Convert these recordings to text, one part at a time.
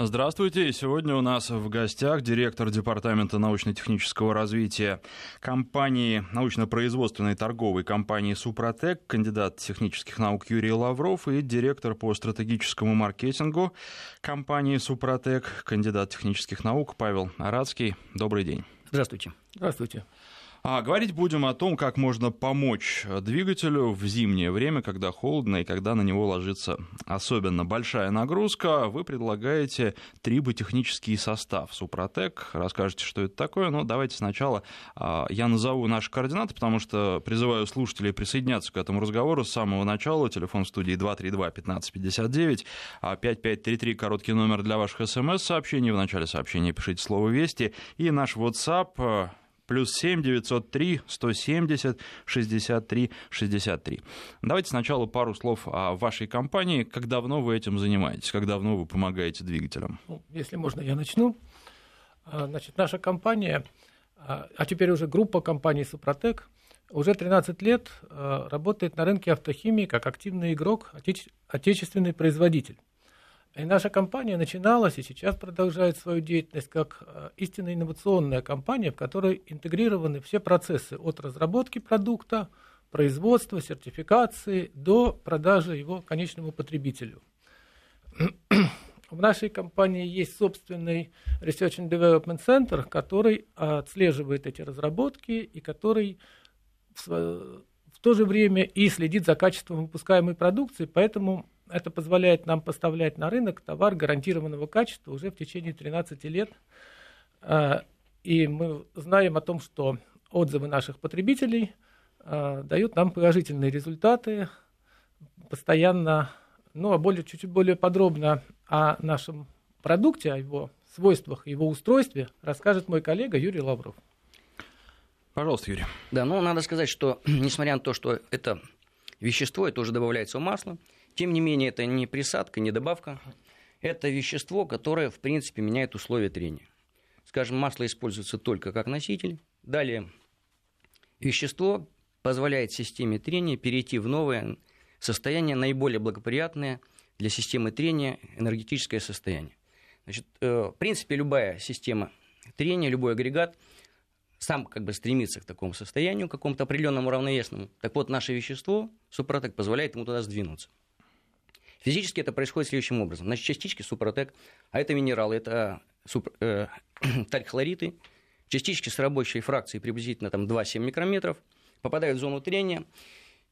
Здравствуйте. Сегодня у нас в гостях директор Департамента научно-технического развития компании, научно-производственной торговой компании «Супротек», кандидат технических наук Юрий Лавров и директор по стратегическому маркетингу компании «Супротек», кандидат технических наук Павел Арадский. Добрый день. Здравствуйте. Здравствуйте. А говорить будем о том, как можно помочь двигателю в зимнее время, когда холодно и когда на него ложится особенно большая нагрузка. Вы предлагаете триботехнический состав Супротек. Расскажете, что это такое. Но давайте сначала а, я назову наши координаты, потому что призываю слушателей присоединяться к этому разговору с самого начала. Телефон в студии 232-1559, 5533, короткий номер для ваших смс-сообщений. В начале сообщения пишите слово «Вести». И наш WhatsApp плюс 7 903 170 63 63. Давайте сначала пару слов о вашей компании. Как давно вы этим занимаетесь? Как давно вы помогаете двигателям? Ну, если можно, я начну. А, значит, наша компания, а, а теперь уже группа компаний «Супротек», уже 13 лет а, работает на рынке автохимии как активный игрок, отечественный производитель. И наша компания начиналась и сейчас продолжает свою деятельность как э, истинно инновационная компания, в которой интегрированы все процессы от разработки продукта, производства, сертификации до продажи его конечному потребителю. В нашей компании есть собственный Research and Development Center, который отслеживает эти разработки и который в, в то же время и следит за качеством выпускаемой продукции, поэтому это позволяет нам поставлять на рынок товар гарантированного качества уже в течение 13 лет. А, и мы знаем о том, что отзывы наших потребителей а, дают нам положительные результаты. Постоянно, ну, а более, чуть-чуть более подробно о нашем продукте, о его свойствах, его устройстве расскажет мой коллега Юрий Лавров. Пожалуйста, Юрий. Да, ну, надо сказать, что, несмотря на то, что это вещество, это уже добавляется в масло, тем не менее, это не присадка, не добавка. Это вещество, которое, в принципе, меняет условия трения. Скажем, масло используется только как носитель. Далее, вещество позволяет системе трения перейти в новое состояние, наиболее благоприятное для системы трения энергетическое состояние. Значит, э, в принципе, любая система трения, любой агрегат сам как бы стремится к такому состоянию, к какому-то определенному равновесному. Так вот, наше вещество, супротек, позволяет ему туда сдвинуться. Физически это происходит следующим образом. Значит, частички супротек, а это минералы, это супр, э, тальхлориты, частички с рабочей фракцией приблизительно там, 2-7 микрометров, попадают в зону трения,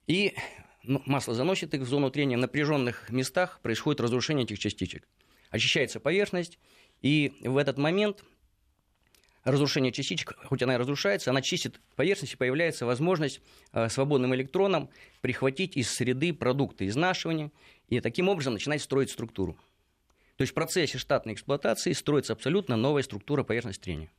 и ну, масло заносит их в зону трения. В напряженных местах происходит разрушение этих частичек. Очищается поверхность, и в этот момент разрушение частичек, хоть она и разрушается, она чистит поверхность, и появляется возможность э, свободным электронам прихватить из среды продукты изнашивания и таким образом начинать строить структуру. То есть в процессе штатной эксплуатации строится абсолютно новая структура поверхности трения.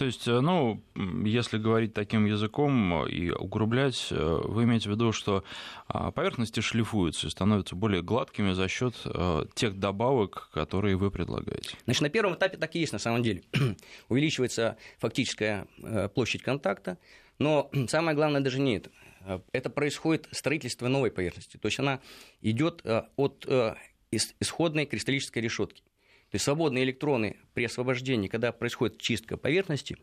То есть, э, ну, если говорить таким языком и угрублять, э, вы имеете в виду, что а, поверхности шлифуются и становятся более гладкими за счет э, тех добавок, которые вы предлагаете? Значит, на первом этапе так и есть на самом деле. Увеличивается фактическая площадь контакта, но самое главное даже не это. Это происходит строительство новой поверхности. То есть она идет от исходной кристаллической решетки. То есть свободные электроны при освобождении, когда происходит чистка поверхности,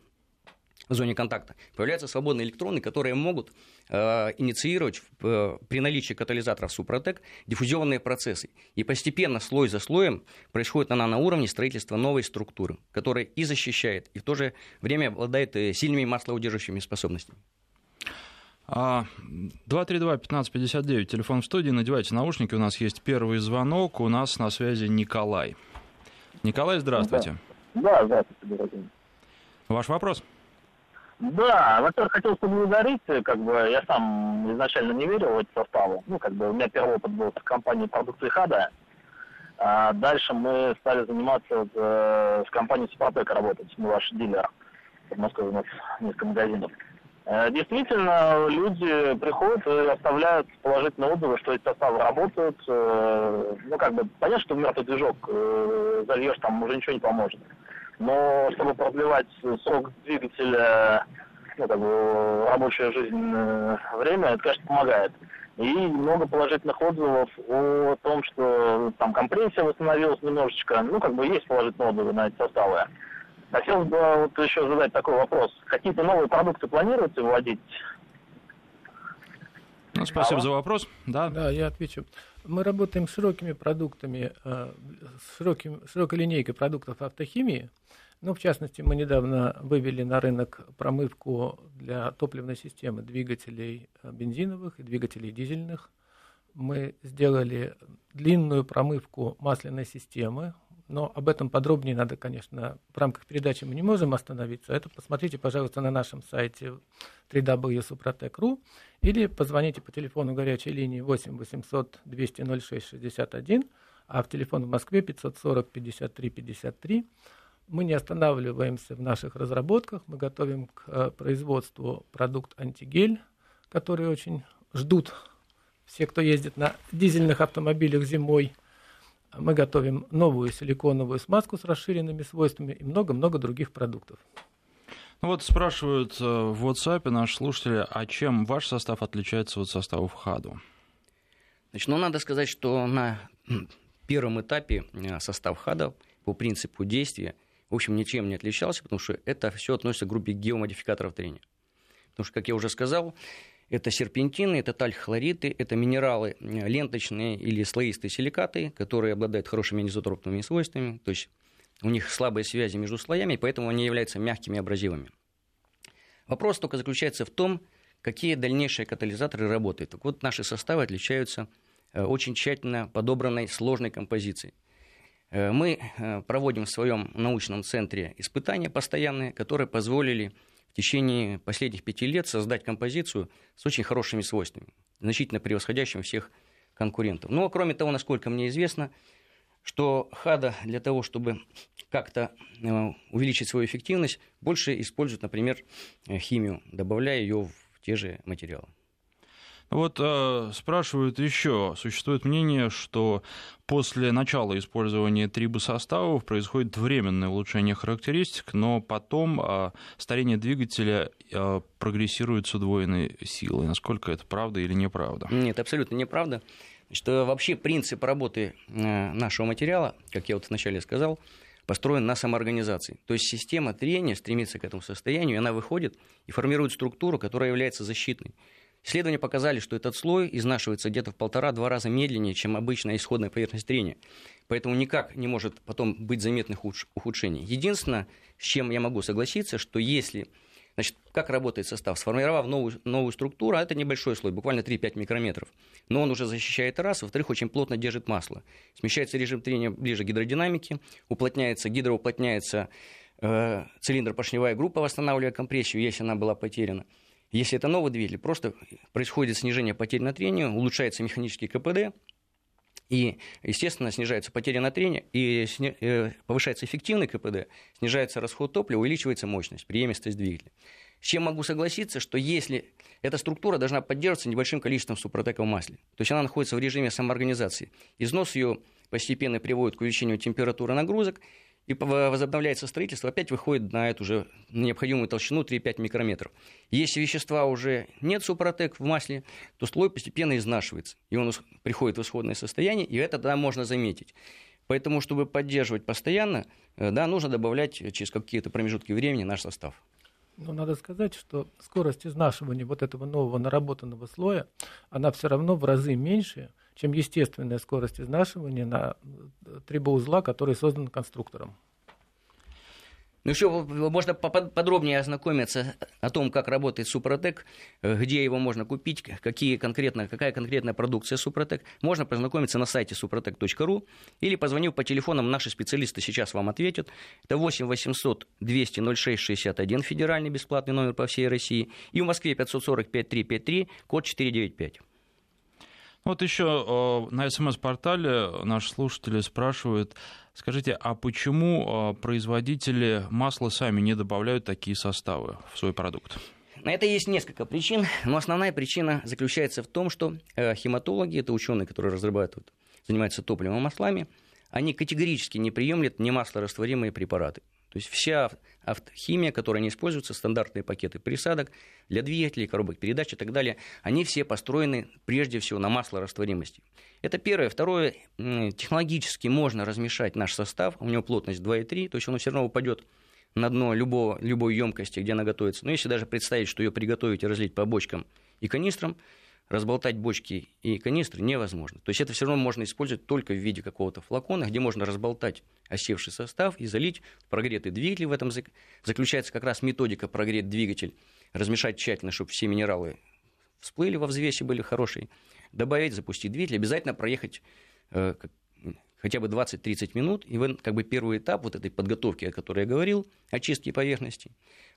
в зоне контакта, появляются свободные электроны, которые могут э, инициировать э, при наличии катализаторов Супротек диффузионные процессы. И постепенно, слой за слоем, происходит она на уровне строительства новой структуры, которая и защищает, и в то же время обладает э, сильными маслоудерживающими способностями. 232-1559, а, телефон в студии, надевайте наушники, у нас есть первый звонок, у нас на связи Николай. Николай, здравствуйте. Да, здравствуйте, дорогие. Ваш вопрос? Да, во-первых, хотел поблагодарить, как бы я сам изначально не верил в эти составы. Ну, как бы у меня первый опыт был с компанией продукции Хада. А дальше мы стали заниматься вот, э, с компанией Супротек работать, мы ваш дилер. В Москве у нас несколько магазинов. Э, действительно, люди приходят и оставляют положительные отзывы, что эти составы работают. Э, ну, как бы, понятно, что в мертвый движок э, зальешь, там уже ничего не поможет. Но чтобы продлевать срок двигателя, ну, как бы, рабочая жизнь, время, это, конечно, помогает. И много положительных отзывов о том, что там компрессия восстановилась немножечко. Ну, как бы есть положительные отзывы на эти составы. Хотелось бы вот еще задать такой вопрос. Какие-то новые продукты планируете вводить? Ну, спасибо Алло. за вопрос. Да. да, я отвечу. Мы работаем с широкими продуктами, э, с широким, широкой линейкой продуктов автохимии. Ну, в частности, мы недавно вывели на рынок промывку для топливной системы двигателей э, бензиновых и двигателей дизельных. Мы сделали длинную промывку масляной системы, но об этом подробнее надо, конечно, в рамках передачи мы не можем остановиться. Это посмотрите, пожалуйста, на нашем сайте www.suprotec.ru или позвоните по телефону горячей линии 8 800 200 06 61, а в телефон в Москве 540 53 53. Мы не останавливаемся в наших разработках, мы готовим к э, производству продукт антигель, который очень ждут все, кто ездит на дизельных автомобилях зимой. Мы готовим новую силиконовую смазку с расширенными свойствами и много-много других продуктов. Ну вот спрашивают э, в WhatsApp наши слушатели, а чем ваш состав отличается от состава ХАДу? Значит, ну, надо сказать, что на первом этапе э, состав ХАДа по принципу действия – в общем, ничем не отличался, потому что это все относится к группе геомодификаторов трения. Потому что, как я уже сказал, это серпентины, это тальхлориты, это минералы ленточные или слоистые силикаты, которые обладают хорошими анизотропными свойствами, то есть у них слабые связи между слоями, поэтому они являются мягкими абразивами. Вопрос только заключается в том, какие дальнейшие катализаторы работают. Так вот, наши составы отличаются э, очень тщательно подобранной сложной композицией. Э, мы э, проводим в своем научном центре испытания постоянные, которые позволили течение последних пяти лет создать композицию с очень хорошими свойствами, значительно превосходящими всех конкурентов. Но, кроме того, насколько мне известно, что ХАДа для того, чтобы как-то э, увеличить свою эффективность, больше использует, например, химию, добавляя ее в те же материалы. Вот э, спрашивают еще, существует мнение, что после начала использования трибосоставов происходит временное улучшение характеристик, но потом э, старение двигателя э, прогрессирует с удвоенной силой. Насколько это правда или неправда? Нет, абсолютно неправда. Что вообще принцип работы э, нашего материала, как я вот вначале сказал, построен на самоорганизации. То есть система трения стремится к этому состоянию, и она выходит и формирует структуру, которая является защитной. Исследования показали, что этот слой изнашивается где-то в полтора-два раза медленнее, чем обычная исходная поверхность трения. Поэтому никак не может потом быть заметных ухудшений. Единственное, с чем я могу согласиться, что если Значит, как работает состав? Сформировав новую, новую структуру, а это небольшой слой, буквально 3-5 микрометров, но он уже защищает раз, во-вторых, очень плотно держит масло. Смещается режим трения ближе к гидродинамике, уплотняется, гидроуплотняется э, цилиндр-поршневая группа, восстанавливая компрессию, если она была потеряна. Если это новый двигатель, просто происходит снижение потерь на трению, улучшается механический КПД, и, естественно, снижается потеря на трение, и э, повышается эффективный КПД, снижается расход топлива, увеличивается мощность, преемистость двигателя. С чем могу согласиться, что если эта структура должна поддерживаться небольшим количеством супротека в масле, то есть она находится в режиме самоорганизации, износ ее постепенно приводит к увеличению температуры нагрузок, и возобновляется строительство, опять выходит на эту же необходимую толщину 3-5 микрометров. Если вещества уже нет супротек в масле, то слой постепенно изнашивается, и он приходит в исходное состояние, и это тогда можно заметить. Поэтому, чтобы поддерживать постоянно, э, да, нужно добавлять через какие-то промежутки времени наш состав. Но надо сказать, что скорость изнашивания вот этого нового наработанного слоя, она все равно в разы меньше, чем естественная скорость изнашивания на э, трибоузла, который создан конструктором. Ну, еще можно подробнее ознакомиться о том, как работает Супротек, э, где его можно купить, какие конкретно, какая конкретная продукция Супротек. Можно познакомиться на сайте suprotec.ru или позвонив по телефонам, наши специалисты сейчас вам ответят. Это 8 800 200 06 61, федеральный бесплатный номер по всей России, и в Москве 545 353, код 495. Вот еще э, на СМС-портале наши слушатели спрашивают, скажите, а почему э, производители масла сами не добавляют такие составы в свой продукт? На это есть несколько причин, но основная причина заключается в том, что э, хематологи, это ученые, которые разрабатывают, занимаются топливом и маслами, они категорически не приемлят немаслорастворимые препараты. То есть вся автохимия, которая не используется, стандартные пакеты присадок для двигателей, коробок передач и так далее, они все построены прежде всего на маслорастворимости. Это первое. Второе, технологически можно размешать наш состав, у него плотность 2,3, то есть он все равно упадет на дно любого, любой емкости, где она готовится. Но если даже представить, что ее приготовить и разлить по бочкам и канистрам, разболтать бочки и канистры невозможно. То есть это все равно можно использовать только в виде какого-то флакона, где можно разболтать осевший состав и залить прогретый двигатель. В этом заключается как раз методика прогреть двигатель, размешать тщательно, чтобы все минералы всплыли во взвесе, были хорошие, добавить, запустить двигатель, обязательно проехать э, хотя бы 20-30 минут, и вы, как бы первый этап вот этой подготовки, о которой я говорил, очистки поверхности,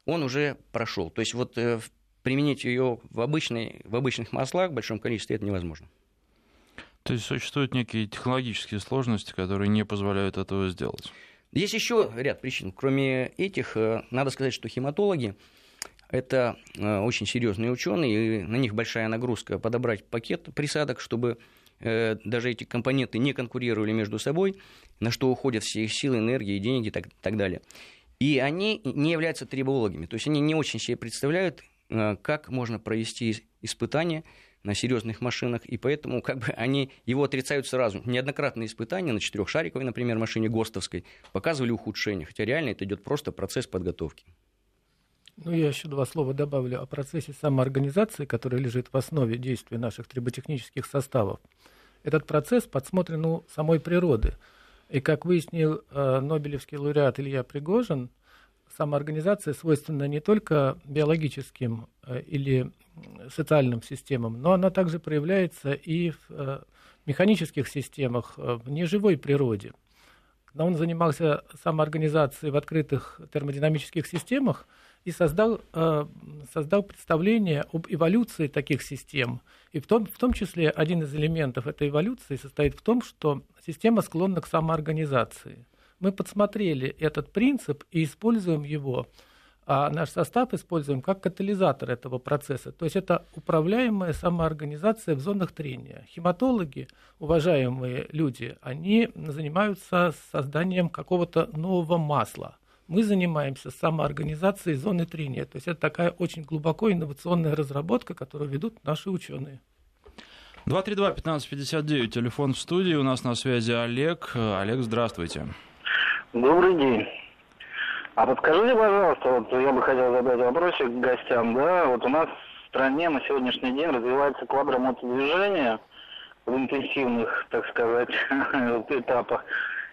он уже прошел. То есть вот э, применить ее в, обычной, в обычных маслах в большом количестве это невозможно. То есть существуют некие технологические сложности, которые не позволяют этого сделать? Есть еще ряд причин. Кроме этих, э, надо сказать, что хематологи это э, очень серьезные ученые, и на них большая нагрузка подобрать пакет присадок, чтобы э, даже эти компоненты не конкурировали между собой, на что уходят все их силы, энергии, деньги и так, так далее. И они не являются трибологами, то есть они не очень себе представляют, как можно провести испытания на серьезных машинах, и поэтому как бы они его отрицают сразу. Неоднократные испытания на четырехшариковой, например, машине ГОСТовской показывали ухудшение, хотя реально это идет просто процесс подготовки. Ну, я еще два слова добавлю о процессе самоорганизации, который лежит в основе действия наших триботехнических составов. Этот процесс подсмотрен у самой природы. И, как выяснил э, Нобелевский лауреат Илья Пригожин, самоорганизация свойственна не только биологическим э, или социальным системам, но она также проявляется и в э, механических системах, э, в неживой природе. Но он занимался самоорганизацией в открытых термодинамических системах и создал, создал представление об эволюции таких систем. И в том, в том числе один из элементов этой эволюции состоит в том, что система склонна к самоорганизации – мы подсмотрели этот принцип и используем его, а наш состав используем как катализатор этого процесса. То есть это управляемая самоорганизация в зонах трения. Хематологи, уважаемые люди, они занимаются созданием какого-то нового масла. Мы занимаемся самоорганизацией зоны трения. То есть это такая очень глубоко инновационная разработка, которую ведут наши ученые. 232-1559, телефон в студии. У нас на связи Олег. Олег, здравствуйте. Добрый день. А подскажите, пожалуйста, вот я бы хотел задать вопросик гостям, да, вот у нас в стране на сегодняшний день развивается квадромотодвижение в интенсивных, так сказать, этапах.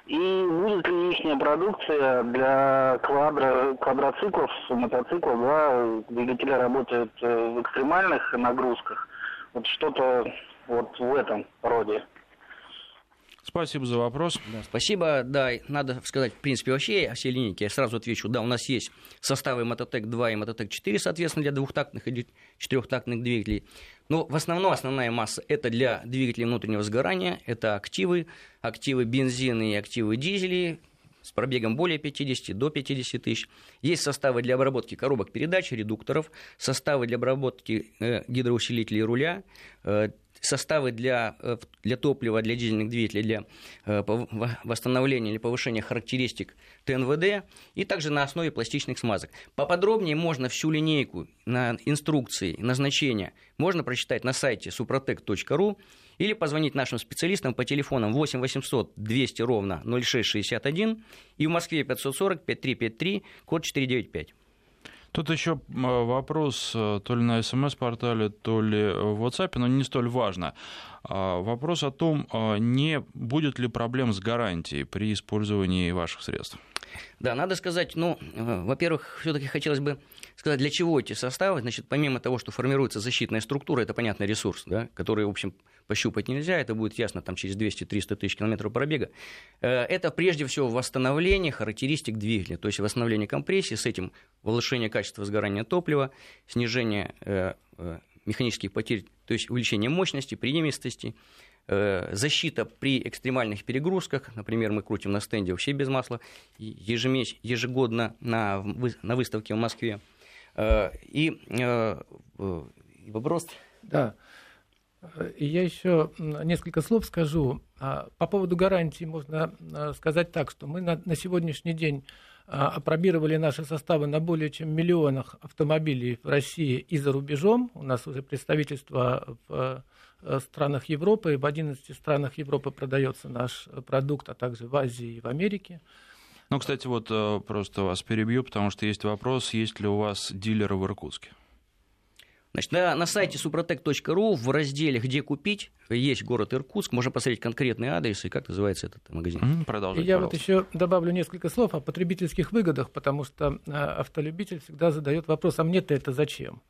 И будет ли их продукция для квадро, квадроциклов, мотоциклов, да, двигатели работают э, в экстремальных нагрузках, вот что-то вот в этом роде? Спасибо за вопрос. Да, спасибо. Да, надо сказать, в принципе, вообще о всей линейке. Я сразу отвечу. Да, у нас есть составы Мототек-2 и Мототек-4, соответственно, для двухтактных и четырехтактных двигателей. Но в основном основная масса это для двигателей внутреннего сгорания. Это активы, активы бензина и активы дизелей с пробегом более 50 до 50 тысяч. Есть составы для обработки коробок передач, редукторов, составы для обработки э, гидроусилителей руля, э, составы для, э, для топлива, для дизельных двигателей, для э, восстановления или повышения характеристик ТНВД, и также на основе пластичных смазок. Поподробнее можно всю линейку на инструкции, назначения можно прочитать на сайте suprotec.ru или позвонить нашим специалистам по телефонам 8 800 200 ровно 0661 и в Москве 540 5353, код 495. Тут еще вопрос э, то ли на смс-портале, то ли в WhatsApp, но не столь важно. А, вопрос о том, а, не будет ли проблем с гарантией при использовании ваших средств. Да, надо сказать, ну, э, во-первых, все-таки хотелось бы сказать, для чего эти составы. Значит, помимо того, что формируется защитная структура, это, понятно, ресурс, да, который, в общем, пощупать нельзя, это будет ясно там через 200-300 тысяч километров пробега. Э, это прежде всего восстановление характеристик двигателя, то есть восстановление компрессии, с этим улучшение качества сгорания топлива, снижение э, механических потерь, то есть увеличение мощности, приемистости, защита при экстремальных перегрузках, например, мы крутим на стенде вообще без масла, ежегодно на, на выставке в Москве. Э, э, и вопрос... Да. И я еще несколько слов скажу. А, по поводу гарантии можно сказать так, что мы на, на сегодняшний день опробировали наши составы на более чем миллионах автомобилей в России и за рубежом. У нас уже представительство в э, странах Европы, в 11 странах Европы продается наш продукт, а также в Азии и в Америке. Ну, кстати, вот э, просто вас перебью, потому что есть вопрос, есть ли у вас дилеры в Иркутске? Значит, на, на сайте suprotec.ru в разделе «Где купить» есть город Иркутск, можно посмотреть конкретный адрес и как называется этот магазин. Mm, продолжайте, я вот еще добавлю несколько слов о потребительских выгодах, потому что э, автолюбитель всегда задает вопрос, а мне-то это зачем?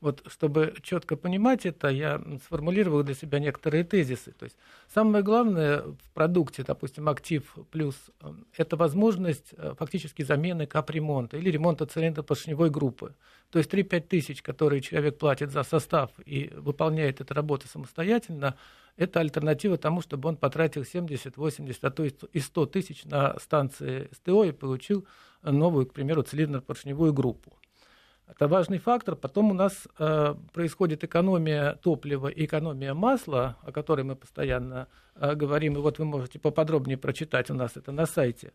Вот, чтобы четко понимать это, я сформулировал для себя некоторые тезисы. То есть самое главное в продукте, допустим, актив плюс, э, это возможность э, фактически замены капремонта или ремонта цилиндропоршневой группы. То есть 3-5 тысяч, которые человек платит за состав и выполняет эту работу самостоятельно, это альтернатива тому, чтобы он потратил 70, 80, а то и 100 тысяч на станции СТО и получил новую, к примеру, цилиндропоршневую группу. Это важный фактор. Потом у нас э, происходит экономия топлива и экономия масла, о которой мы постоянно э, говорим. И вот вы можете поподробнее прочитать у нас это на сайте.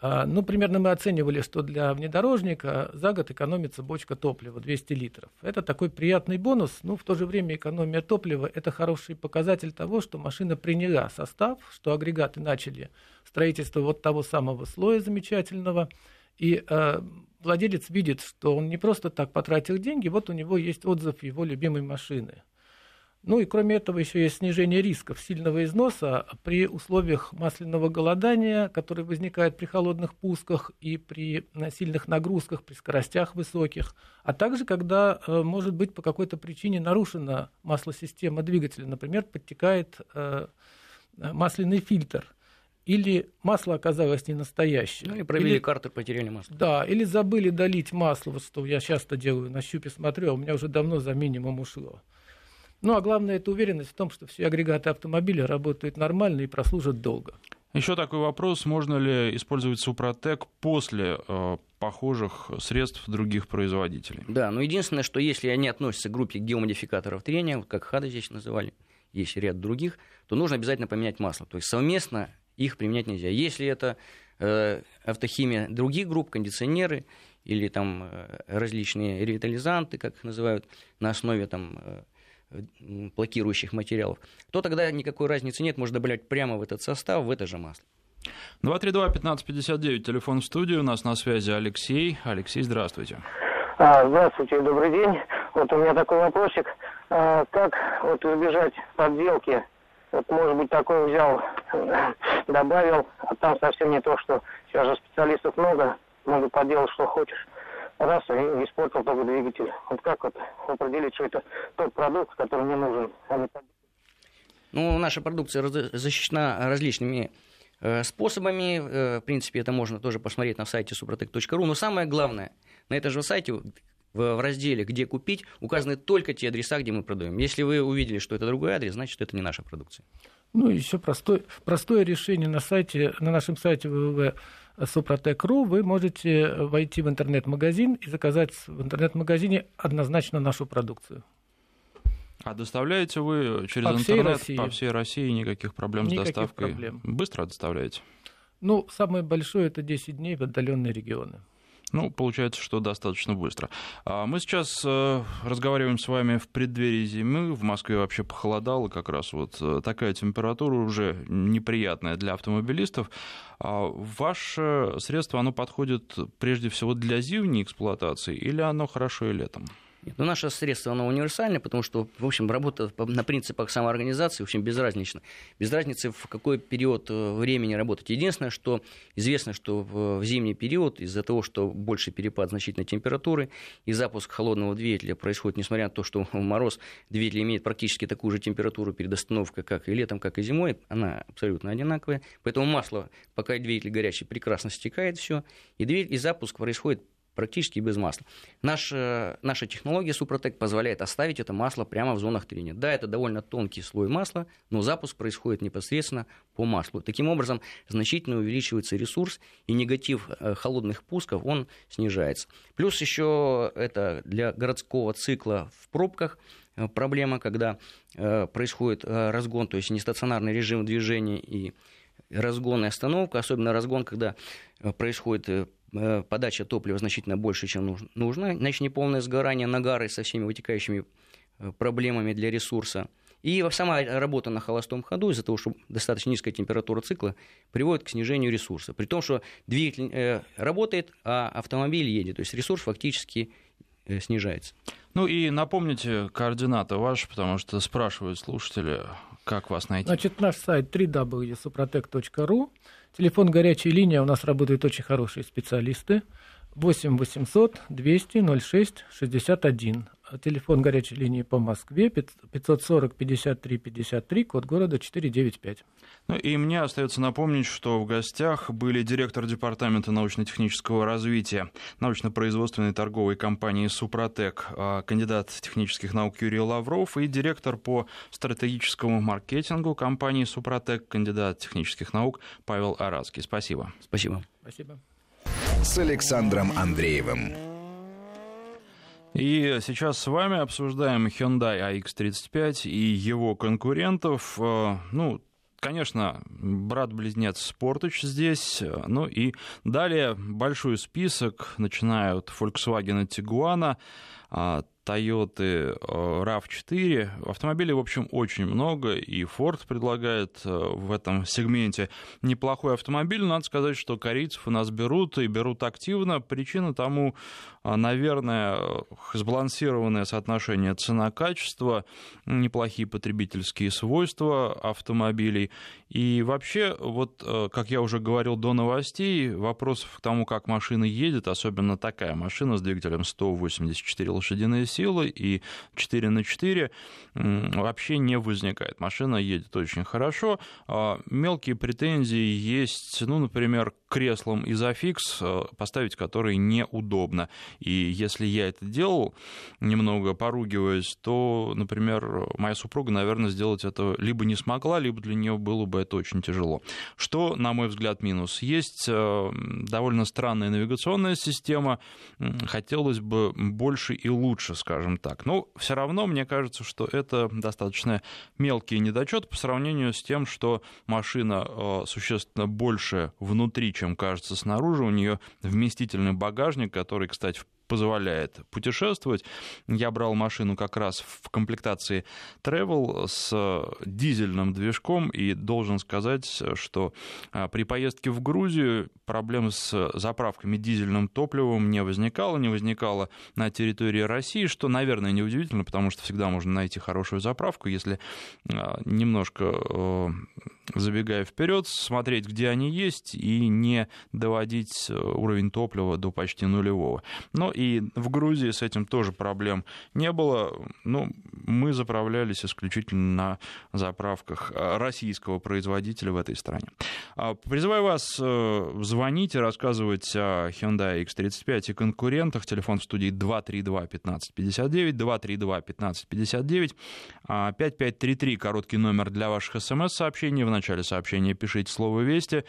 Э, ну, примерно мы оценивали, что для внедорожника за год экономится бочка топлива 200 литров. Это такой приятный бонус, но в то же время экономия топлива – это хороший показатель того, что машина приняла состав, что агрегаты начали строительство вот того самого слоя замечательного – и э, владелец видит, что он не просто так потратил деньги, вот у него есть отзыв его любимой машины. Ну и кроме этого еще есть снижение рисков сильного износа при условиях масляного голодания, которое возникает при холодных пусках и при э, сильных нагрузках, при скоростях высоких, а также когда э, может быть по какой-то причине нарушена маслосистема двигателя, например, подтекает э, масляный фильтр – или масло оказалось не настоящее. Ну, или провели или, карту, потеряли масло. Да, или забыли долить масло, вот что я часто делаю, на щупе смотрю, а у меня уже давно за минимум ушло. Ну, а главное, это уверенность в том, что все агрегаты автомобиля работают нормально и прослужат долго. Еще такой вопрос, можно ли использовать Супротек после э, похожих средств других производителей? Да, но единственное, что если они относятся к группе геомодификаторов трения, как ХАДа здесь называли, есть ряд других, то нужно обязательно поменять масло. То есть совместно их применять нельзя. Если это э, автохимия других групп, кондиционеры или там э, различные ревитализанты, как их называют, на основе там э, блокирующих материалов, то тогда никакой разницы нет, можно добавлять прямо в этот состав, в это же масло. 232-1559, телефон в студии, у нас на связи Алексей. Алексей, здравствуйте. А, здравствуйте, добрый день. Вот у меня такой вопросик. А, как вот избежать подделки вот, может быть, такой взял, добавил, а там совсем не то, что сейчас же специалистов много, могут поделать, что хочешь. Раз, и испортил только двигатель. Вот как вот определить, что это тот продукт, который мне нужен, а не Ну, наша продукция защищена различными э, способами. Э, в принципе, это можно тоже посмотреть на сайте suprotec.ru. Но самое главное, на этом же сайте в разделе «Где купить» указаны только те адреса, где мы продаем. Если вы увидели, что это другой адрес, значит, это не наша продукция. Ну, еще простой, простое решение на сайте, на нашем сайте www.suprotec.ru вы можете войти в интернет-магазин и заказать в интернет-магазине однозначно нашу продукцию. А доставляете вы через по интернет всей по всей России никаких проблем никаких с доставкой? Проблем. Быстро доставляете? Ну, самое большое это 10 дней в отдаленные регионы. Ну, получается, что достаточно быстро. А мы сейчас э, разговариваем с вами в преддверии зимы. В Москве вообще похолодало как раз. Вот э, такая температура уже неприятная для автомобилистов. А ваше средство, оно подходит прежде всего для зимней эксплуатации или оно хорошо и летом? Нет, ну, наше средство, оно универсальное, потому что, в общем, работа на принципах самоорганизации, в общем, безразнично. Без разницы, в какой период э, времени работать. Единственное, что известно, что в зимний период, из-за того, что больше перепад значительной температуры, и запуск холодного двигателя происходит, несмотря на то, что мороз двигатель имеет практически такую же температуру перед остановкой, как и летом, как и зимой, она абсолютно одинаковая. Поэтому масло, пока двигатель горячий, прекрасно стекает все, и, двигатель, и запуск происходит практически без масла. Наш, наша технология Супротек позволяет оставить это масло прямо в зонах трения. Да, это довольно тонкий слой масла, но запуск происходит непосредственно по маслу. Таким образом, значительно увеличивается ресурс, и негатив холодных пусков, он снижается. Плюс еще это для городского цикла в пробках проблема, когда происходит разгон, то есть нестационарный режим движения и разгон и остановка, особенно разгон, когда э, происходит э, э, подача топлива значительно больше, чем нужно, значит, неполное сгорание нагары со всеми вытекающими проблемами для ресурса. И сама работа на холостом ходу из-за того, что достаточно низкая температура цикла, приводит к снижению ресурса. При том, что двигатель работает, а автомобиль едет. То есть ресурс фактически снижается. Ну и напомните координаты ваши, потому что спрашивают слушатели, как вас найти? Значит, наш сайт www.suprotec.ru. Телефон горячей линии, у нас работают очень хорошие специалисты. 8 800 200 06 61 телефон горячей линии по Москве 540 53 53, код города 495. Ну и мне остается напомнить, что в гостях были директор Департамента научно-технического развития научно-производственной торговой компании «Супротек», а, кандидат технических наук Юрий Лавров и директор по стратегическому маркетингу компании «Супротек», кандидат технических наук Павел Арадский. Спасибо. Спасибо. Спасибо. С Александром Андреевым. И сейчас с вами обсуждаем Hyundai iX35 и его конкурентов. Э, ну, конечно, брат-близнец Sportage здесь. Ну и далее большой список, начиная от Volkswagen Tiguan, Toyota э, RAV4. Автомобилей, в общем, очень много, и Ford предлагает э, в этом сегменте неплохой автомобиль. Надо сказать, что корейцев у нас берут, и берут активно. Причина тому, э, наверное, сбалансированное соотношение цена-качество, неплохие потребительские свойства автомобилей. И вообще, вот, как я уже говорил до новостей, вопросов к тому, как машина едет, особенно такая машина с двигателем 184 лошадиные силы, силы, и 4 на 4 вообще не возникает. Машина едет очень хорошо. А мелкие претензии есть, ну, например, креслом изофикс, э, поставить который неудобно. И если я это делал, немного поругиваясь, то, например, моя супруга, наверное, сделать это либо не смогла, либо для нее было бы это очень тяжело. Что, на мой взгляд, минус? Есть э, довольно странная навигационная система, хотелось бы больше и лучше, скажем так. Но все равно мне кажется, что это достаточно мелкий недочет по сравнению с тем, что машина э, существенно больше внутри, чем кажется снаружи. У нее вместительный багажник, который, кстати, позволяет путешествовать. Я брал машину как раз в комплектации Travel с дизельным движком и должен сказать, что а, при поездке в Грузию проблем с заправками дизельным топливом не возникало, не возникало на территории России, что, наверное, неудивительно, потому что всегда можно найти хорошую заправку, если а, немножко забегая вперед, смотреть, где они есть, и не доводить э, уровень топлива до почти нулевого. Но и в Грузии с этим тоже проблем не было. Ну, мы заправлялись исключительно на заправках э, российского производителя в этой стране. А, призываю вас э, звонить и рассказывать о Hyundai X35 и конкурентах. Телефон в студии 232 1559, 232 1559, 5533, короткий номер для ваших смс-сообщений. В начале сообщения пишите слово «Вести».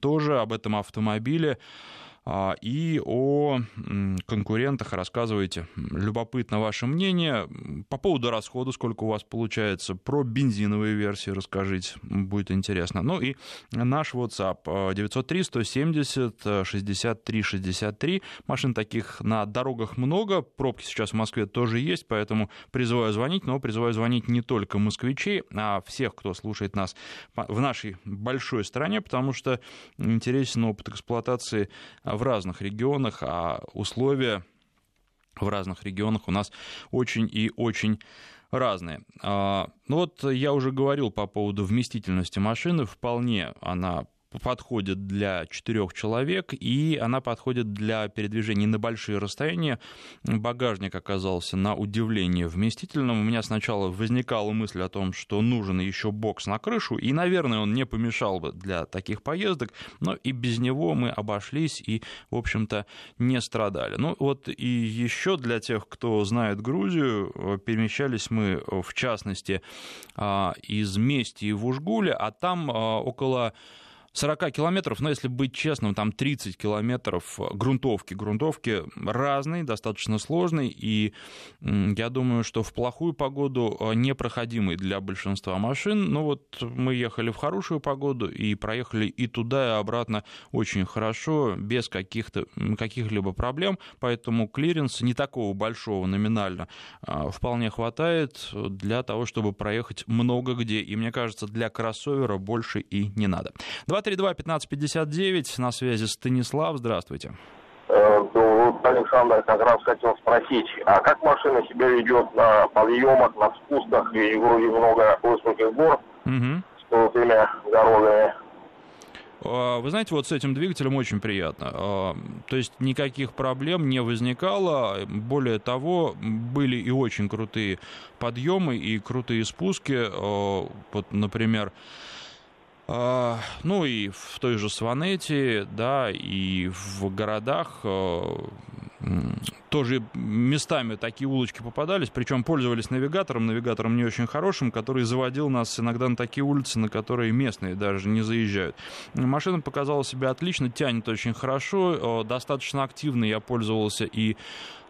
Тоже об этом автомобиле. А, и о конкурентах рассказывайте. Любопытно ваше мнение. По поводу расхода, сколько у вас получается. Про бензиновые версии расскажите, будет интересно. Ну и наш WhatsApp 903-170-63-63. Машин таких на дорогах много. Пробки сейчас в Москве тоже есть, поэтому призываю звонить. Но призываю звонить не только москвичей, а всех, кто слушает нас в нашей большой стране, потому что интересен опыт эксплуатации в разных регионах, а условия в разных регионах у нас очень и очень разные. А, ну вот я уже говорил по поводу вместительности машины, вполне она подходит для четырех человек, и она подходит для передвижения на большие расстояния. Багажник оказался на удивление вместительным. У меня сначала возникала мысль о том, что нужен еще бокс на крышу, и, наверное, он не помешал бы для таких поездок, но и без него мы обошлись и, в общем-то, не страдали. Ну вот и еще для тех, кто знает Грузию, перемещались мы, в частности, а, из Мести в Ужгуле, а там а, около 40 километров, но если быть честным, там 30 километров грунтовки. Грунтовки разные, достаточно сложные, и я думаю, что в плохую погоду э, непроходимый для большинства машин. Но вот мы ехали в хорошую погоду и проехали и туда, и обратно очень хорошо, без каких-то, каких-либо проблем, поэтому клиренс не такого большого номинально э, вполне хватает для того, чтобы проехать много где, и мне кажется, для кроссовера больше и не надо. 232-1559, на связи Станислав, здравствуйте. Э, ну, Александр как раз хотел спросить, а как машина себя ведет на подъемах, на спусках, и вроде много высоких гор, угу. с крутыми дорогами? Вы знаете, вот с этим двигателем очень приятно. А, то есть никаких проблем не возникало. Более того, были и очень крутые подъемы и крутые спуски. А, вот, например, ну и в той же Сванете, да, и в городах а, тоже местами такие улочки попадались, причем пользовались навигатором, навигатором не очень хорошим, который заводил нас иногда на такие улицы, на которые местные даже не заезжают. Машина показала себя отлично, тянет очень хорошо, достаточно активно я пользовался и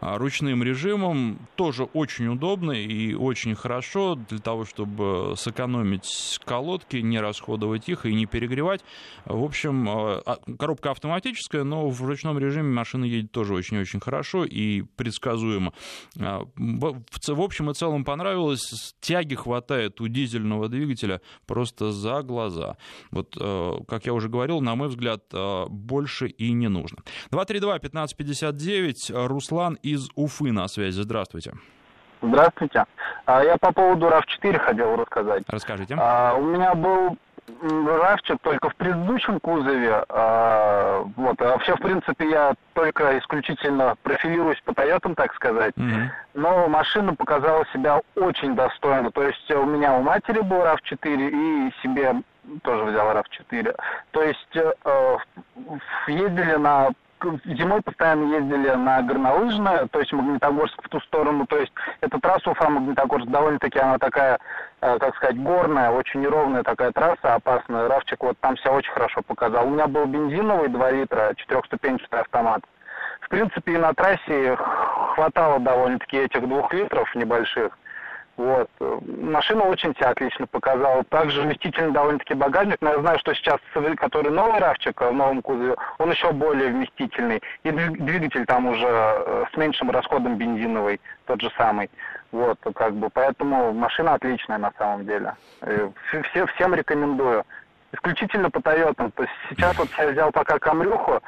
а, ручным режимом, тоже очень удобно и очень хорошо для того, чтобы сэкономить колодки, не расходовать их и не перегревать. В общем, а, коробка автоматическая, но в ручном режиме машина едет тоже очень-очень хорошо и предсказуемо. А, в общем и целом понравилось. Тяги хватает у дизельного двигателя просто за глаза. Вот, э, как я уже говорил, на мой взгляд, э, больше и не нужно. 232-1559. Руслан из Уфы на связи. Здравствуйте. Здравствуйте. А, я по поводу RAV4 хотел рассказать. Расскажите. А, у меня был Равчик только в предыдущем кузове. А, вот, а вообще, в принципе, я только исключительно профилируюсь по Тойотам, так сказать. Mm-hmm. Но машина показала себя очень достойно. То есть у меня у матери был RAV4 и себе тоже взял RAV4. То есть э, ездили на зимой постоянно ездили на горнолыжное, то есть Магнитогорск в ту сторону, то есть эта трасса Уфа-Магнитогорск довольно-таки она такая, э, как сказать, горная, очень неровная такая трасса, опасная. Равчик вот там себя очень хорошо показал. У меня был бензиновый 2 литра, четырехступенчатый автомат. В принципе, и на трассе хватало довольно-таки этих двух литров небольших. Вот. Машина очень себя отлично показала. Также вместительный довольно-таки багажник, но я знаю, что сейчас, который новый равчик в новом кузове, он еще более вместительный. И двигатель там уже э, с меньшим расходом бензиновый, тот же самый. Вот, как бы, поэтому машина отличная на самом деле. Все, всем рекомендую. Исключительно по Тойотам. То есть сейчас вот я взял пока Камрюху,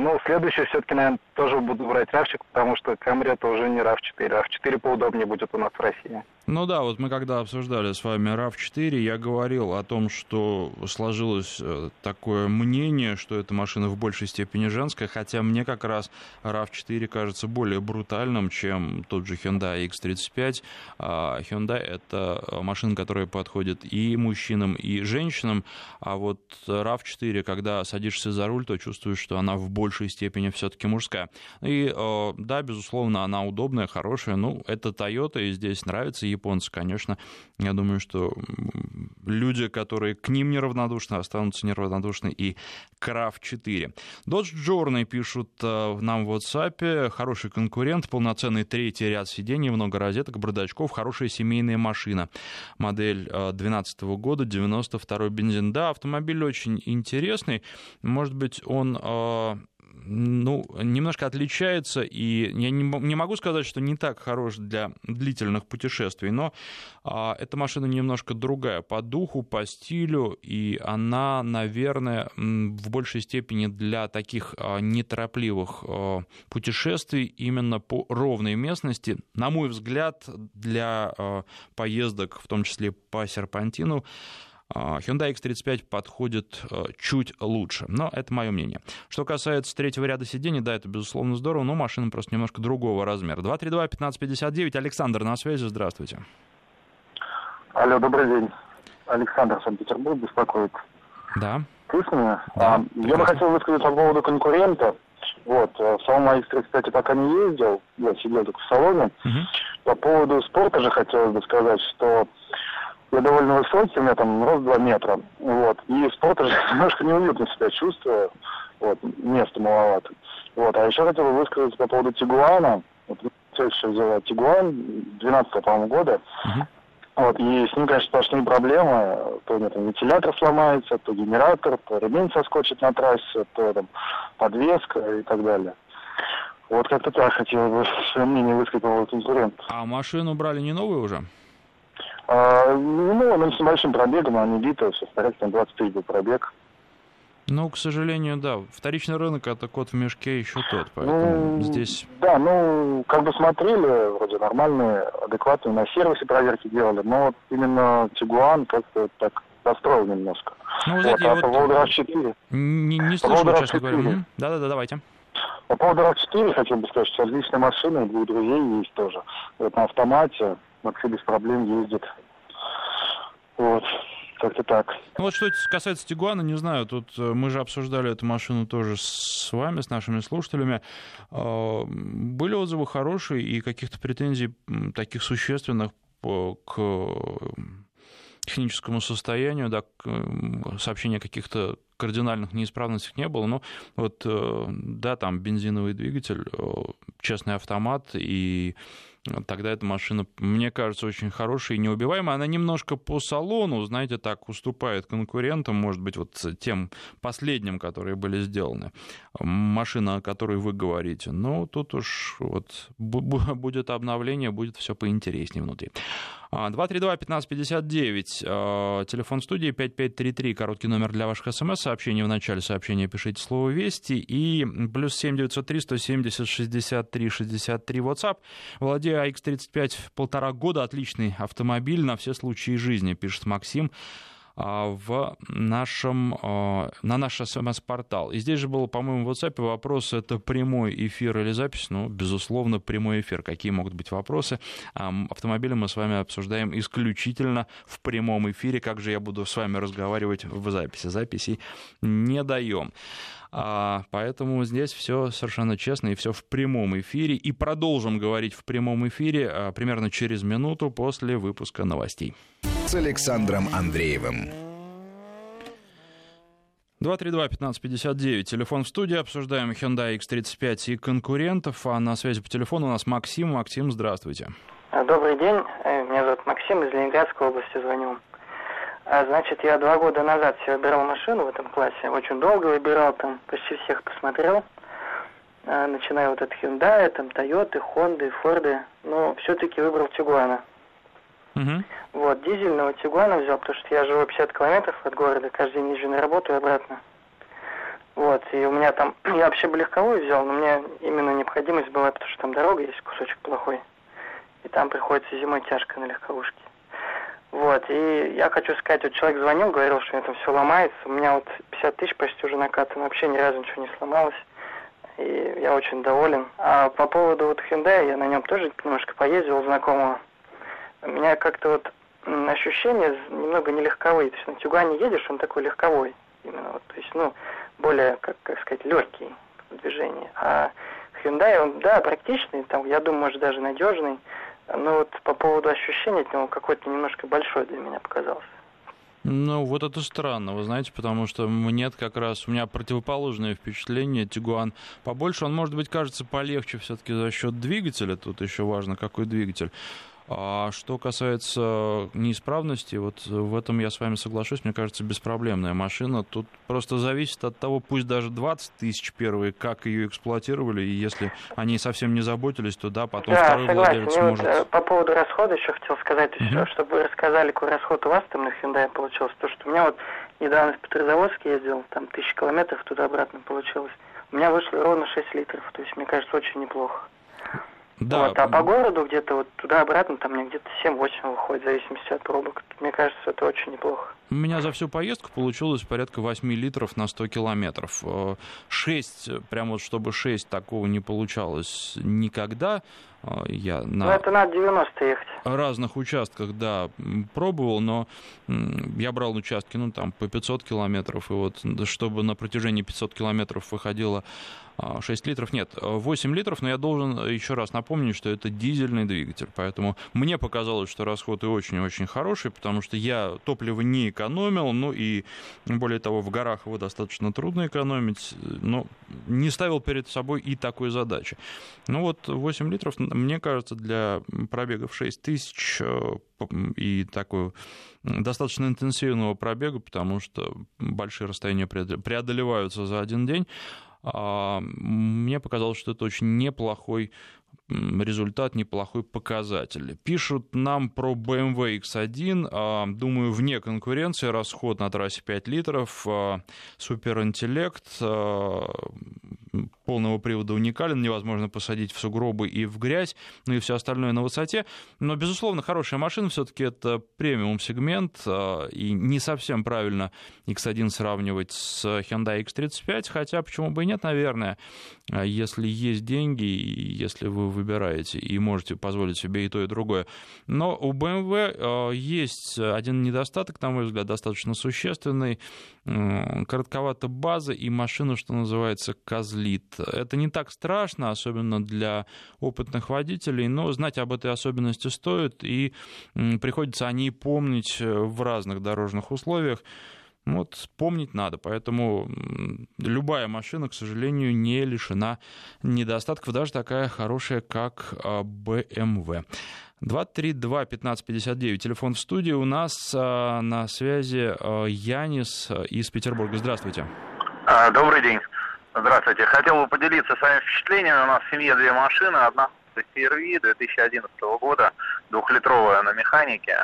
ну, следующий все-таки, наверное, тоже буду брать равчик, потому что Камри это уже не RAV4. RAV4 поудобнее будет у нас в России. Ну да, вот мы когда обсуждали с вами RAV4, я говорил о том, что сложилось э, такое мнение, что эта машина в большей степени женская, хотя мне как раз RAV4 кажется более брутальным, чем тот же Hyundai X35. А Hyundai — это машина, которая подходит и мужчинам, и женщинам, а вот RAV4, когда садишься за руль, то чувствуешь, что она в большей степени все-таки мужская. И э, да, безусловно, она удобная, хорошая. Ну, это Toyota, и здесь нравится японцы, конечно. Я думаю, что люди, которые к ним неравнодушны, останутся неравнодушны и к RAV4. Dodge Journey пишут э, нам в WhatsApp. Хороший конкурент, полноценный третий ряд сидений, много розеток, бардачков, хорошая семейная машина. Модель 2012 э, года, 92 бензин. Да, автомобиль очень интересный. Может быть, он ну, немножко отличается, и я не, не могу сказать, что не так хорош для длительных путешествий, но а, эта машина немножко другая по духу, по стилю, и она, наверное, в большей степени для таких а, неторопливых а, путешествий именно по ровной местности, на мой взгляд, для а, поездок, в том числе по серпантину, Hyundai X35 подходит чуть лучше, но это мое мнение. Что касается третьего ряда сидений, да, это безусловно здорово, но машина просто немножко другого размера. 232-1559, Александр на связи, здравствуйте. Алло, добрый день. Александр, Санкт-Петербург беспокоит. Да. Слышно меня? Да, а, я бы хотел высказать по поводу конкурента. Вот, э, в салон X35 пока не ездил, я сидел только в салоне. Угу. По поводу спорта же хотелось бы сказать, что я довольно высокий, у меня там рост 2 метра. Вот. И в спорте немножко неуютно себя чувствую. Вот, места маловато. Вот. А еще хотел бы высказать по поводу Тигуана. Вот, теща взяла Тигуан 12 по-моему, года. Угу. Вот, и с ним, конечно, сплошные проблемы. То у него там вентилятор сломается, то генератор, то ремень соскочит на трассе, то там подвеска и так далее. Вот как-то так хотел бы свое мнение высказать по поводу конкурента. А машину брали не новую уже? А, ну, ну, с небольшим пробегом, она не в порядке, там 23 был пробег. Ну, к сожалению, да. Вторичный рынок это кот в мешке еще тот, поэтому ну, здесь. Да, ну, как бы смотрели, вроде нормальные, адекватные, на сервисе проверки делали, но вот именно Тигуан как-то так расстроил немножко. Ну, знаете, вот, а вот по поводу RAV4... Не, не слышал, честно говоря. Да-да-да, давайте. По поводу RAV4 хотел бы сказать, что отличная машина, и двух друзей есть тоже. Вот на автомате вообще без проблем ездит. Вот. Как-то так. Ну вот что касается Тигуана, не знаю, тут э, мы же обсуждали эту машину тоже с вами, с нашими слушателями. А, были отзывы хорошие и каких-то претензий таких существенных к техническому состоянию, да, сообщения каких-то кардинальных неисправностях не было, но вот, э, да, там бензиновый двигатель, э, честный автомат и тогда эта машина, мне кажется, очень хорошая и неубиваемая. Она немножко по салону, знаете, так уступает конкурентам, может быть, вот тем последним, которые были сделаны. Машина, о которой вы говорите. Но тут уж вот будет обновление, будет все поинтереснее внутри. 232-1559, а, телефон студии 5533, короткий номер для ваших смс, сообщение в начале сообщения. Пишите слово «Вести» и плюс 7903 170 63 63 WhatsApp. Владею AX35 полтора года, отличный автомобиль на все случаи жизни, пишет Максим. А, в нашем, а, на наш смс-портал. И здесь же был, по-моему, в WhatsApp вопрос, это прямой эфир или запись? Ну, безусловно, прямой эфир. Какие могут быть вопросы? Автомобили мы с вами обсуждаем исключительно в прямом эфире. Как же я буду с вами разговаривать в записи? Записей не даем. А, поэтому здесь все совершенно честно и все в прямом эфире. И продолжим говорить в прямом эфире а, примерно через минуту после выпуска новостей. С Александром Андреевым. 232-1559, телефон в студии, обсуждаем Hyundai X35 и конкурентов, а на связи по телефону у нас Максим. Максим, здравствуйте. Добрый день, э, меня зовут Максим, из Ленинградской области звоню. А, значит, я два года назад себе выбирал машину в этом классе. Очень долго выбирал, там почти всех посмотрел. А, начиная вот от Hyundai, там Toyota, Honda, Ford. Но все-таки выбрал Тигуана. Угу. Вот, дизельного Тигуана взял, потому что я живу 50 километров от города, каждый день езжу на работу и обратно. Вот, и у меня там, я вообще бы легковой взял, но мне именно необходимость была, потому что там дорога есть, кусочек плохой. И там приходится зимой тяжко на легковушке. Вот, и я хочу сказать, вот человек звонил, говорил, что у меня там все ломается. У меня вот 50 тысяч почти уже накатано, вообще ни разу ничего не сломалось. И я очень доволен. А по поводу вот Hyundai, я на нем тоже немножко поездил знакомого. У меня как-то вот ощущения немного нелегковые. То есть на Тюгане едешь, он такой легковой. Именно вот, то есть, ну, более, как, как сказать, легкий в движении. А Hyundai, он, да, практичный, там, я думаю, может, даже надежный. Ну вот по поводу ощущений него какой-то немножко большой для меня показался. Ну, вот это странно, вы знаете, потому что мне как раз, у меня противоположное впечатление, Тигуан побольше, он, может быть, кажется полегче все-таки за счет двигателя, тут еще важно, какой двигатель. А что касается неисправности, вот в этом я с вами соглашусь, мне кажется, беспроблемная машина. Тут просто зависит от того, пусть даже 20 тысяч первые, как ее эксплуатировали, и если они совсем не заботились, то да, потом да, второй согласен. владелец И может... Вот, э, по поводу расхода еще хотел сказать, угу. чтобы вы рассказали, какой расход у вас там на Hyundai получился. То, что у меня вот недавно в Петрозаводск ездил, там тысяча километров туда-обратно получилось. У меня вышло ровно 6 литров, то есть, мне кажется, очень неплохо. Да. Вот, а по городу где-то вот туда-обратно там мне где-то 7-8 выходит, в зависимости от пробок. Мне кажется, это очень неплохо. У меня за всю поездку получилось порядка 8 литров на 100 километров. 6, э, прямо вот чтобы 6 такого не получалось никогда. Э, я на... Ну, это надо 90 ехать. разных участках, да, пробовал, но я брал участки, ну, там, по 500 километров, и вот, чтобы на протяжении 500 километров выходило 6 а, литров нет, 8 литров, но я должен еще раз напомнить, что это дизельный двигатель, поэтому мне показалось, что расход и очень-очень хороший, потому что я топливо не экономил, ну и более того, в горах его достаточно трудно экономить, но не ставил перед собой и такой задачи. Ну вот 8 литров, мне кажется, для пробегов 6 тысяч э, и такой достаточно интенсивного пробега, потому что большие расстояния преодолеваются за один день. А, мне показалось, что это очень неплохой результат, неплохой показатель. Пишут нам про BMW X1, а, думаю, вне конкуренции, расход на трассе 5 литров, а, суперинтеллект, полного привода уникален, невозможно посадить в сугробы и в грязь, ну и все остальное на высоте. Но, безусловно, хорошая машина, все-таки это премиум-сегмент, а, и не совсем правильно X1 сравнивать с Hyundai X35, хотя почему бы и нет, наверное, а, если есть деньги, если вы выбираете и можете позволить себе и то, и другое. Но у BMW а, есть один недостаток, на мой взгляд, достаточно существенный. Коротковата база и машина, что называется, козлит. Это не так страшно, особенно для опытных водителей, но знать об этой особенности стоит, и приходится о ней помнить э, в разных дорожных условиях. Вот помнить надо, поэтому любая машина, к сожалению, не лишена недостатков, даже такая хорошая, как BMW. 232-1559, телефон в студии. У нас а, на связи а, Янис из Петербурга. Здравствуйте. А, добрый день. Здравствуйте. Хотел бы поделиться своими впечатлениями. У нас в семье две машины. Одна CRV 2011 года, двухлитровая на механике.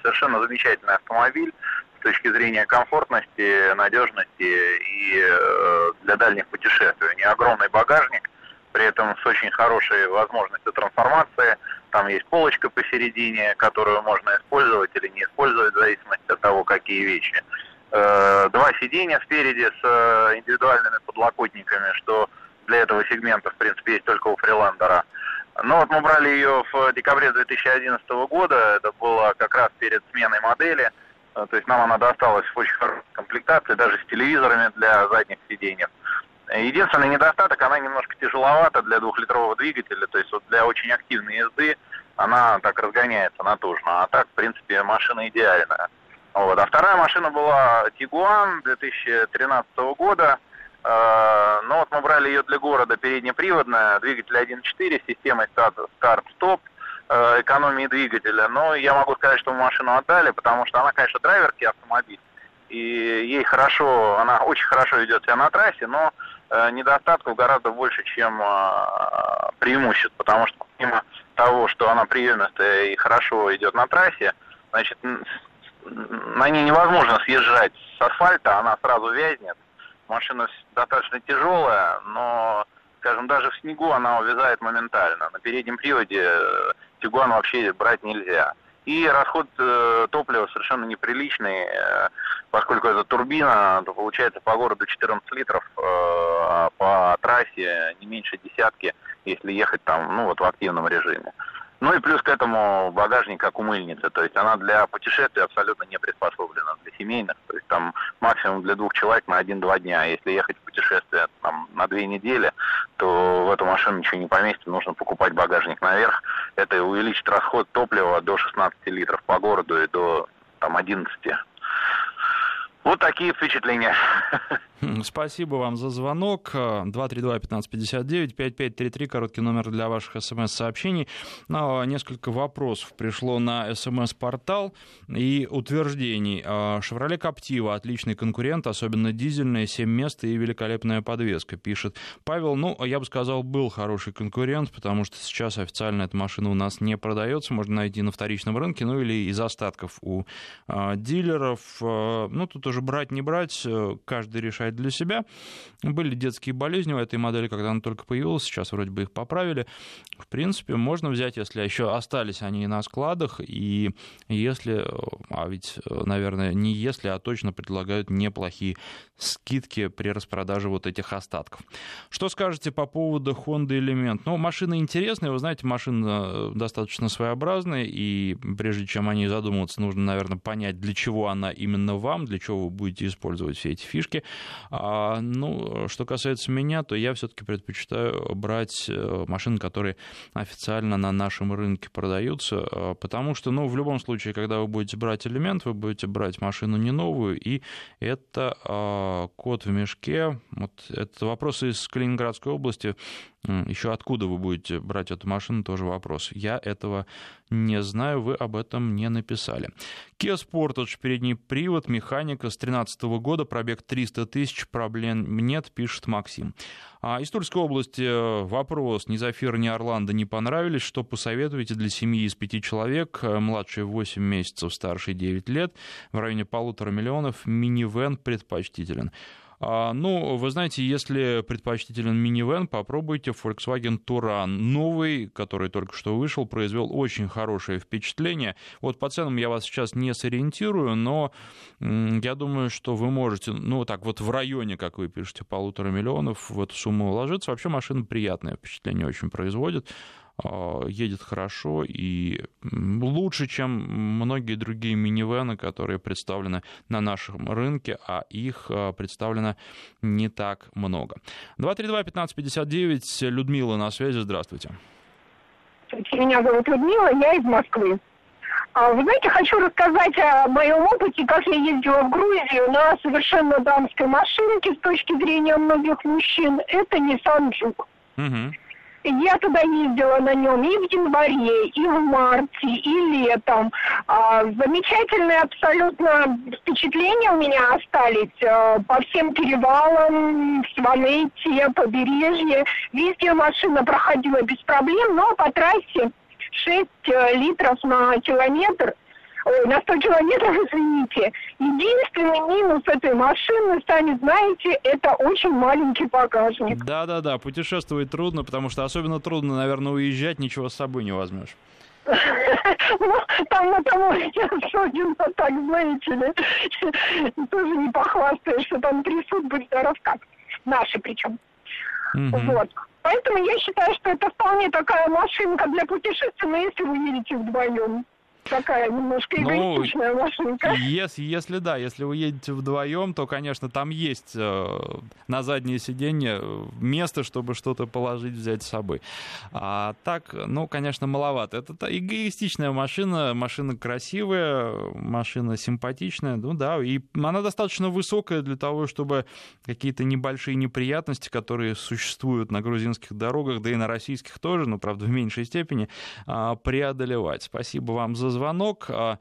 Совершенно замечательный автомобиль с точки зрения комфортности, надежности и э, для дальних путешествий. У нее огромный багажник, при этом с очень хорошей возможностью трансформации. Там есть полочка посередине, которую можно использовать или не использовать в зависимости от того, какие вещи. Э, два сиденья спереди с э, индивидуальными подлокотниками, что для этого сегмента, в принципе, есть только у Фриландера. Но вот мы брали ее в декабре 2011 года, это было как раз перед сменой модели, то есть нам она досталась в очень хорошей комплектации, даже с телевизорами для задних сидений. Единственный недостаток, она немножко тяжеловата для двухлитрового двигателя, то есть вот для очень активной езды она так разгоняется натужно, а так, в принципе, машина идеальная. Вот. А вторая машина была Тигуан 2013 года. Э, но вот мы брали ее для города переднеприводная, двигатель 1.4 с системой старт-стоп, экономии двигателя. Но я могу сказать, что мы машину отдали, потому что она, конечно, драйверский автомобиль. И ей хорошо, она очень хорошо ведет себя на трассе, но э, недостатков гораздо больше, чем преимуществ, потому что помимо того, что она приемистая и хорошо идет на трассе, значит, на ней невозможно съезжать с асфальта, она сразу вязнет. Машина достаточно тяжелая, но, скажем, даже в снегу она увязает моментально. На переднем приводе э, Тигуан вообще брать нельзя. И расход э, топлива совершенно неприличный, э, поскольку это турбина, то получается по городу 14 литров, э, по трассе не меньше десятки, если ехать там, ну вот в активном режиме. Ну и плюс к этому багажник как у мыльницы, то есть она для путешествий абсолютно не приспособлена, семейных, то есть там максимум для двух человек на один-два дня. Если ехать в путешествие там, на две недели, то в эту машину ничего не поместится, нужно покупать багажник наверх. Это увеличит расход топлива до 16 литров по городу и до там, 11. Вот такие впечатления. Спасибо вам за звонок. 232-1559, 5533, короткий номер для ваших смс-сообщений. Ну, несколько вопросов пришло на смс-портал и утверждений. «Шевроле Коптива» — отличный конкурент, особенно дизельная, 7 мест и великолепная подвеска, пишет Павел. Ну, я бы сказал, был хороший конкурент, потому что сейчас официально эта машина у нас не продается, можно найти на вторичном рынке, ну или из остатков у дилеров. Ну, тут уже тоже брать, не брать, э, каждый решает для себя. Были детские болезни у этой модели, когда она только появилась, сейчас вроде бы их поправили. В принципе, можно взять, если еще остались они на складах, и если, а ведь, наверное, не если, а точно предлагают неплохие скидки при распродаже вот этих остатков. Что скажете по поводу Honda Element? Ну, машина интересная, вы знаете, машина достаточно своеобразная, и прежде чем о ней задумываться, нужно, наверное, понять, для чего она именно вам, для чего вы будете использовать все эти фишки. А, ну, что касается меня, то я все-таки предпочитаю брать э, машины, которые официально на нашем рынке продаются, а, потому что, ну, в любом случае, когда вы будете брать элемент, вы будете брать машину не новую, и это а, код в мешке. Вот это вопрос из Калининградской области. Еще откуда вы будете брать эту машину, тоже вопрос. Я этого не знаю, вы об этом не написали. Kia Sportage, передний привод, механика с 2013 года, пробег 300 тысяч, проблем нет, пишет Максим. А из Тульской области э, вопрос. Ни Зафир, ни Орландо не понравились. Что посоветуете для семьи из пяти человек? Э, младший 8 месяцев, старший 9 лет. В районе полутора миллионов. Минивэн предпочтителен. А, ну, вы знаете, если предпочтителен минивэн, попробуйте Volkswagen Touran. Новый, который только что вышел, произвел очень хорошее впечатление. Вот по ценам я вас сейчас не сориентирую, но я думаю, что вы можете, ну, так вот в районе, как вы пишете, полутора миллионов в эту сумму уложиться. Вообще машина приятное впечатление очень производит. А, едет хорошо и лучше, чем многие другие минивены, которые представлены на нашем рынке, а их а, представлено не так много. 232-1559, Людмила на связи, здравствуйте. Меня зовут Людмила, я из Москвы. А, вы знаете, хочу рассказать о моем опыте, как я ездила в Грузию на совершенно дамской машинке с точки зрения многих мужчин. Это Nissan Juke. Угу. Я туда ездила на нем и в январе, и в марте, и летом. А, замечательные абсолютно впечатления у меня остались а, по всем перевалам, Сванете, побережье. Везде машина проходила без проблем, но по трассе 6 э, литров на километр – ой, на 100 километров, извините. Единственный минус этой машины станет, знаете, это очень маленький багажник. Да-да-да, путешествовать трудно, потому что особенно трудно, наверное, уезжать, ничего с собой не возьмешь. Ну, там на таможне особенно так, знаете ли, тоже не похвастаешься, там трясут, будь здоров как. Наши причем. Вот. Поэтому я считаю, что это вполне такая машинка для путешествия, но если вы едете вдвоем такая немножко ну, эгоистичная ну, машинка. Если, если да, если вы едете вдвоем, то, конечно, там есть э, на заднее сиденье место, чтобы что-то положить, взять с собой. А так, ну, конечно, маловато. Это эгоистичная машина, машина красивая, машина симпатичная, ну да, и она достаточно высокая для того, чтобы какие-то небольшие неприятности, которые существуют на грузинских дорогах, да и на российских тоже, но, правда, в меньшей степени, а, преодолевать. Спасибо вам за звонок. А,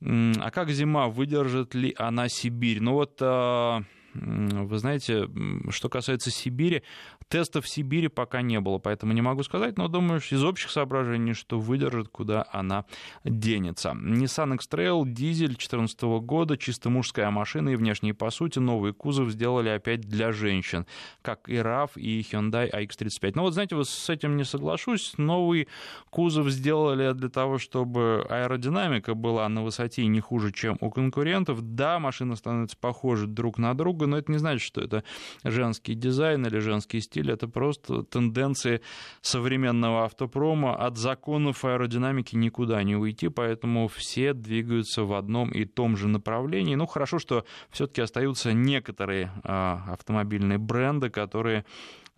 а как зима? Выдержит ли она Сибирь? Ну вот а, вы знаете, что касается Сибири, тестов в Сибири пока не было, поэтому не могу сказать, но думаю, из общих соображений, что выдержит, куда она денется. Nissan X-Trail, дизель 2014 года, чисто мужская машина и внешне по сути новый кузов сделали опять для женщин, как и RAV и Hyundai iX35. Но вот знаете, вот с этим не соглашусь, новый кузов сделали для того, чтобы аэродинамика была на высоте не хуже, чем у конкурентов. Да, машина становится похожа друг на друга, но это не значит, что это женский дизайн или женский стиль, это просто тенденции современного автопрома. От законов аэродинамики никуда не уйти, поэтому все двигаются в одном и том же направлении. Ну, хорошо, что все-таки остаются некоторые а, автомобильные бренды, которые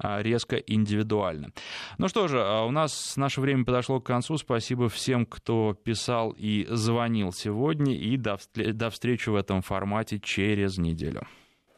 а, резко индивидуально. Ну что же, а, у нас наше время подошло к концу. Спасибо всем, кто писал и звонил сегодня. И до встречи в этом формате через неделю.